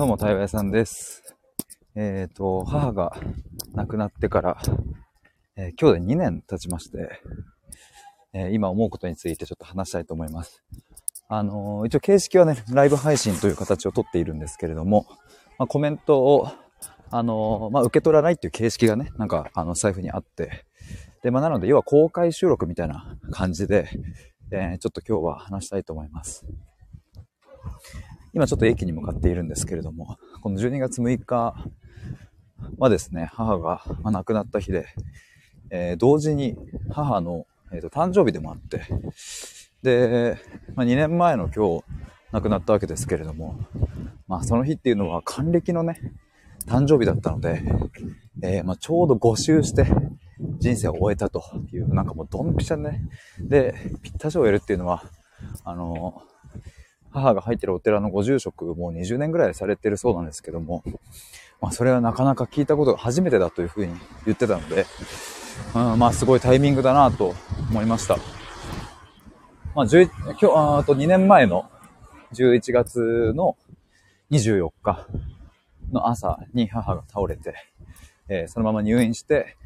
どうも、対話屋さんです。えっ、と、母が亡くなってから、えー今日で2年経ちまして、えー今思うことについてちょっと話したいと思います。あの一応形式はね、ライブ配信という形をとっているんですけれども、まあ、コメントを、あのまあ、受け取らないっていう形式がね、なんか、あの、財布にあって、で、まあ、なので、要は公開収録みたいな感じで、えちょっと今日は話したいと思います。今ちょっと駅に向かっているんですけれども、この12月6日はですね、母が亡くなった日で、えー同時に母の、えーと誕生日でもあって、で、まあ、2年前の今日亡くなったわけですけれども、まあその日っていうのは還暦のね、誕生日だったので、えーまあ、ちょうど5周して人生を終えたという、なんかもうドンピシャね。で、ぴったしを終えるっていうのは、あの母が入ってるお寺のご住職もう20年ぐらいされてるそうなんですけども、まあそれはなかなか聞いたことが初めてだというふうに言ってたので、うん、まあすごいタイミングだなと思いました。まあ11今日、ああと2年前の11月の24日の朝に母が倒れて、えーそのまま入院して、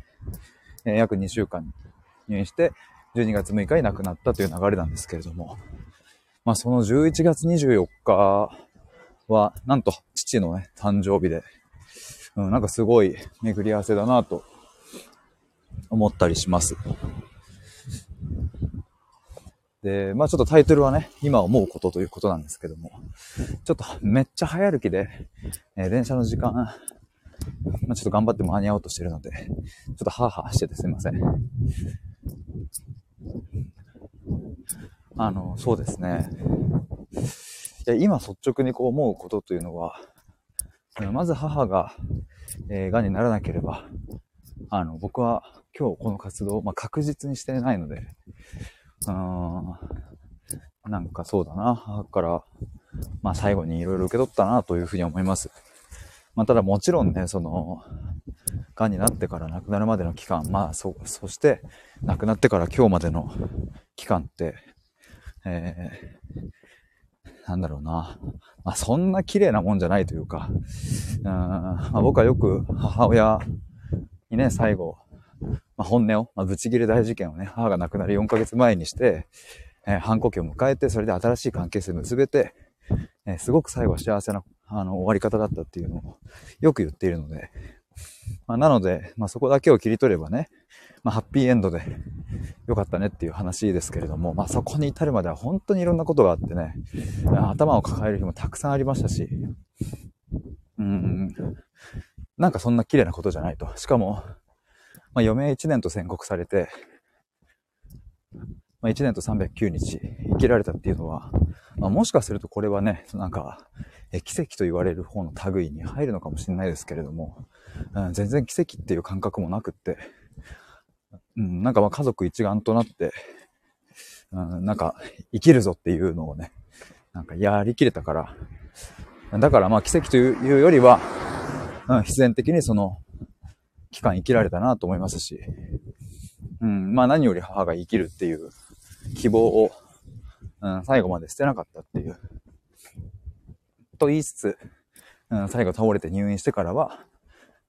えー約2週間入院して、12月6日に亡くなったという流れなんですけれども、まあその11月24日は、なんと父のね、誕生日で、うん、なんかすごい巡り合わせだなと思ったりします。で、まあちょっとタイトルはね、今思うことということなんですけども、ちょっとめっちゃ早歩きで、えー電車の時間、まあちょっと頑張って間に合おうとしてるので、ちょっとハーハーしててすいません。あの、そうですね。いや今率直にこう思うことというのは、まず母が、えー、癌にならなければ、あの、僕は今日この活動を、まあ、確実にしてないので、うん、なんかそうだな、母から、まあ最後にいろいろ受け取ったなというふうに思います。まあただもちろんね、その、癌になってから亡くなるまでの期間、まあそ、そして亡くなってから今日までの期間って、えー、なんだろうな。まあ、そんな綺麗なもんじゃないというか、うんまあ、僕はよく母親にね、最後、まあ、本音を、まあ、ぶち切れ大事件をね、母が亡くなる4ヶ月前にして、えー反抗期を迎えて、それで新しい関係性を結べて、えーすごく最後は幸せな、あの、終わり方だったっていうのをよく言っているので、まあ、なので、まあ、そこだけを切り取ればね、まあ、ハッピーエンドで良かったねっていう話ですけれども、まあ、そこに至るまでは本当にいろんなことがあってね、頭を抱える日もたくさんありましたし、うん、なんかそんな綺麗なことじゃないと。しかも、まあ、余命1年と宣告されて、まあ、1年と309日生きられたっていうのは、まあ、もしかするとこれはね、なんか、え奇跡と言われる方の類に入るのかもしれないですけれども、うん、全然奇跡っていう感覚もなくって、うん、なんかまあ家族一丸となって、うん、なんか生きるぞっていうのをね、なんかやりきれたから、だからまあ奇跡というよりは、うん、必然的にその期間生きられたなと思いますし、うん、まあ何より母が生きるっていう希望を、うん、最後まで捨てなかったっていう、と言いつつ、うん、最後倒れて入院してからは、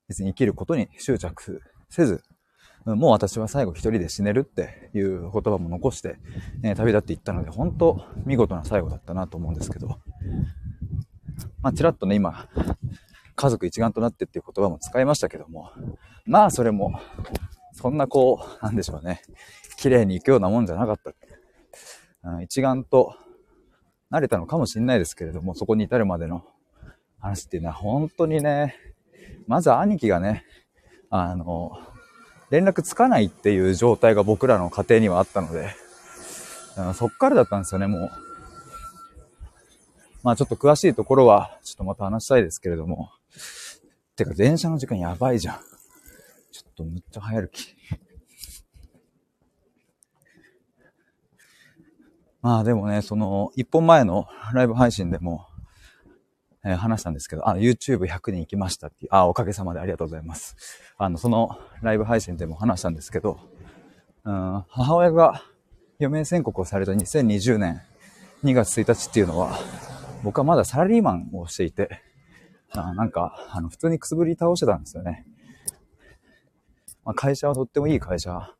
別に生きることに執着せず、もう私は最後一人で死ねるっていう言葉も残して、え旅立っていったので、本当見事な最後だったなと思うんですけど、まあ、ちらっとね、今、家族一丸となってっていう言葉も使いましたけども、まあ、それも、そんなこう、なんでしょうね、綺麗に行くようなもんじゃなかった。うん、一丸となれたのかもしれないですけれども、そこに至るまでの話っていうのは本当にね、まず兄貴がね、あの、連絡つかないっていう状態が僕らの家庭にはあったので、うんそっからだったんですよね、もう。まあちょっと詳しいところは、ちょっとまた話したいですけれども。てか、電車の時間やばいじゃん。ちょっとめっちゃ早歩き。まあでもね、その、一本前のライブ配信でも、えー話したんですけど、あ、YouTube100 人行きましたっていう、あ、おかげさまでありがとうございます。あの、そのライブ配信でも話したんですけど、うん、母親が余命宣告をされた2020年2月1日っていうのは、僕はまだサラリーマンをしていて、あなんか、あの、普通にくすぶり倒してたんですよね。まあ、会社はとってもいい会社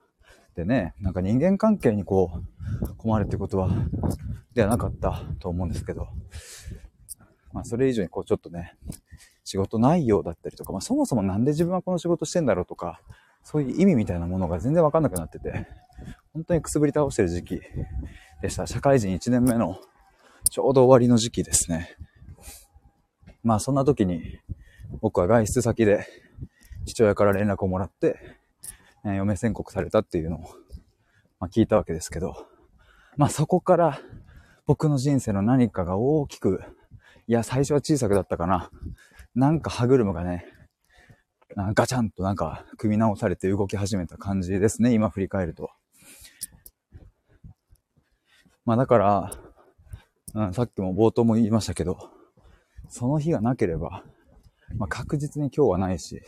でね、なんか人間関係にこう、困るってことは、ではなかったと思うんですけど、まあ、それ以上にこう、ちょっとね、仕事内容だったりとか、まあ、そもそもなんで自分はこの仕事してんだろうとか、そういう意味みたいなものが全然わかんなくなってて、本当にくすぶり倒してる時期でした。社会人1年目のちょうど終わりの時期ですね。まあそんな時に僕は外出先で父親から連絡をもらって、えー、嫁宣告されたっていうのを、まあ、聞いたわけですけど、まあそこから僕の人生の何かが大きく、いや最初は小さくだったかな。なんか歯車がね、ガチャンとなんか組み直されて動き始めた感じですね、今振り返ると。まあだから、うん、さっきも冒頭も言いましたけど、その日がなければ、まあ確実に今日はないし、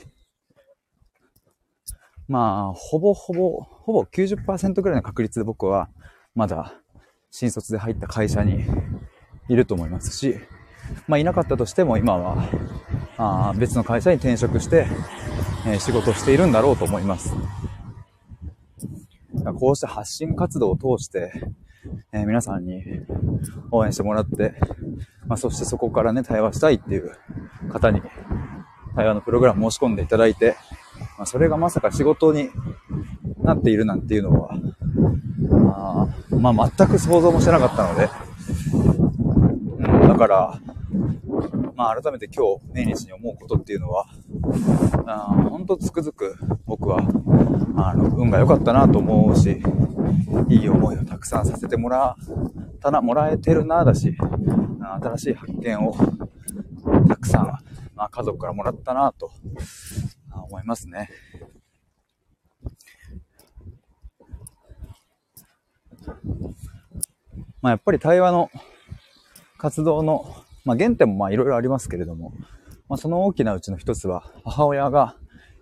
まあ、ほぼほぼ、ほぼ90%ぐらいの確率で僕は、まだ、新卒で入った会社にいると思いますし、まあ、いなかったとしても今は、あ別の会社に転職して、えー、仕事をしているんだろうと思います。こうした発信活動を通して、えー、皆さんに応援してもらって、まあ、そしてそこからね、対話したいっていう方に、対話のプログラム申し込んでいただいて、まあ、それがまさか仕事になっているなんていうのは、あまあ、全く想像もしてなかったので、だから、まあ、改めて今日、命日に思うことっていうのは、あ本当つくづく僕は、あの、運が良かったなと思うし、いい思いをたくさんさせてもらったな、もらえてるな、だし、新しい発見をたくさん、まあ、家族からもらったなと思いますね。まあ、やっぱり対話の活動の、まあ、原点もまあいろいろありますけれども、まあ、その大きなうちの一つは母親が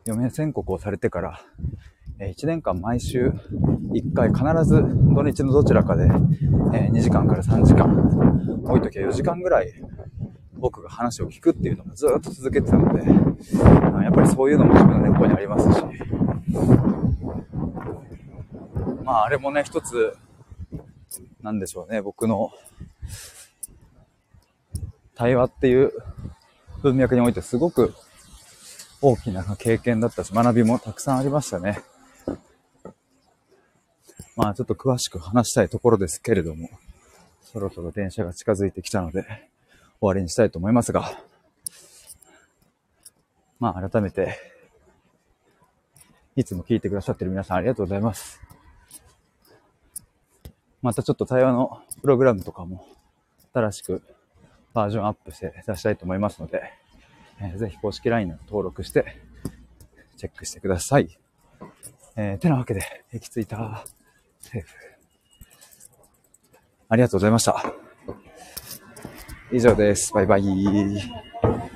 嫁宣告をされてから、え1年間毎週1回必ず土日のどちらかでえ2時間から3時間、多い時は4時間ぐらい僕が話を聞くっていうのもずっと続けてたので、やっぱりそういうのも自分の根っこにありますし、まああれもね、一つ、なんでしょうね、僕の対話っていう文脈においてすごく大きな経験だったし、学びもたくさんありましたね。まあちょっと詳しく話したいところですけれども、そろそろ電車が近づいてきたので、終わりにしたいと思いますが、まあ改めて、いつも聞いてくださってる皆さんありがとうございます。またちょっと対話のプログラムとかも新しくバージョンアップして出したいと思いますので、えー、ぜひ公式 LINE の登録してチェックしてください。えー、てなわけで、行き着いた。セーフ。ありがとうございました。以上です。バイバイ。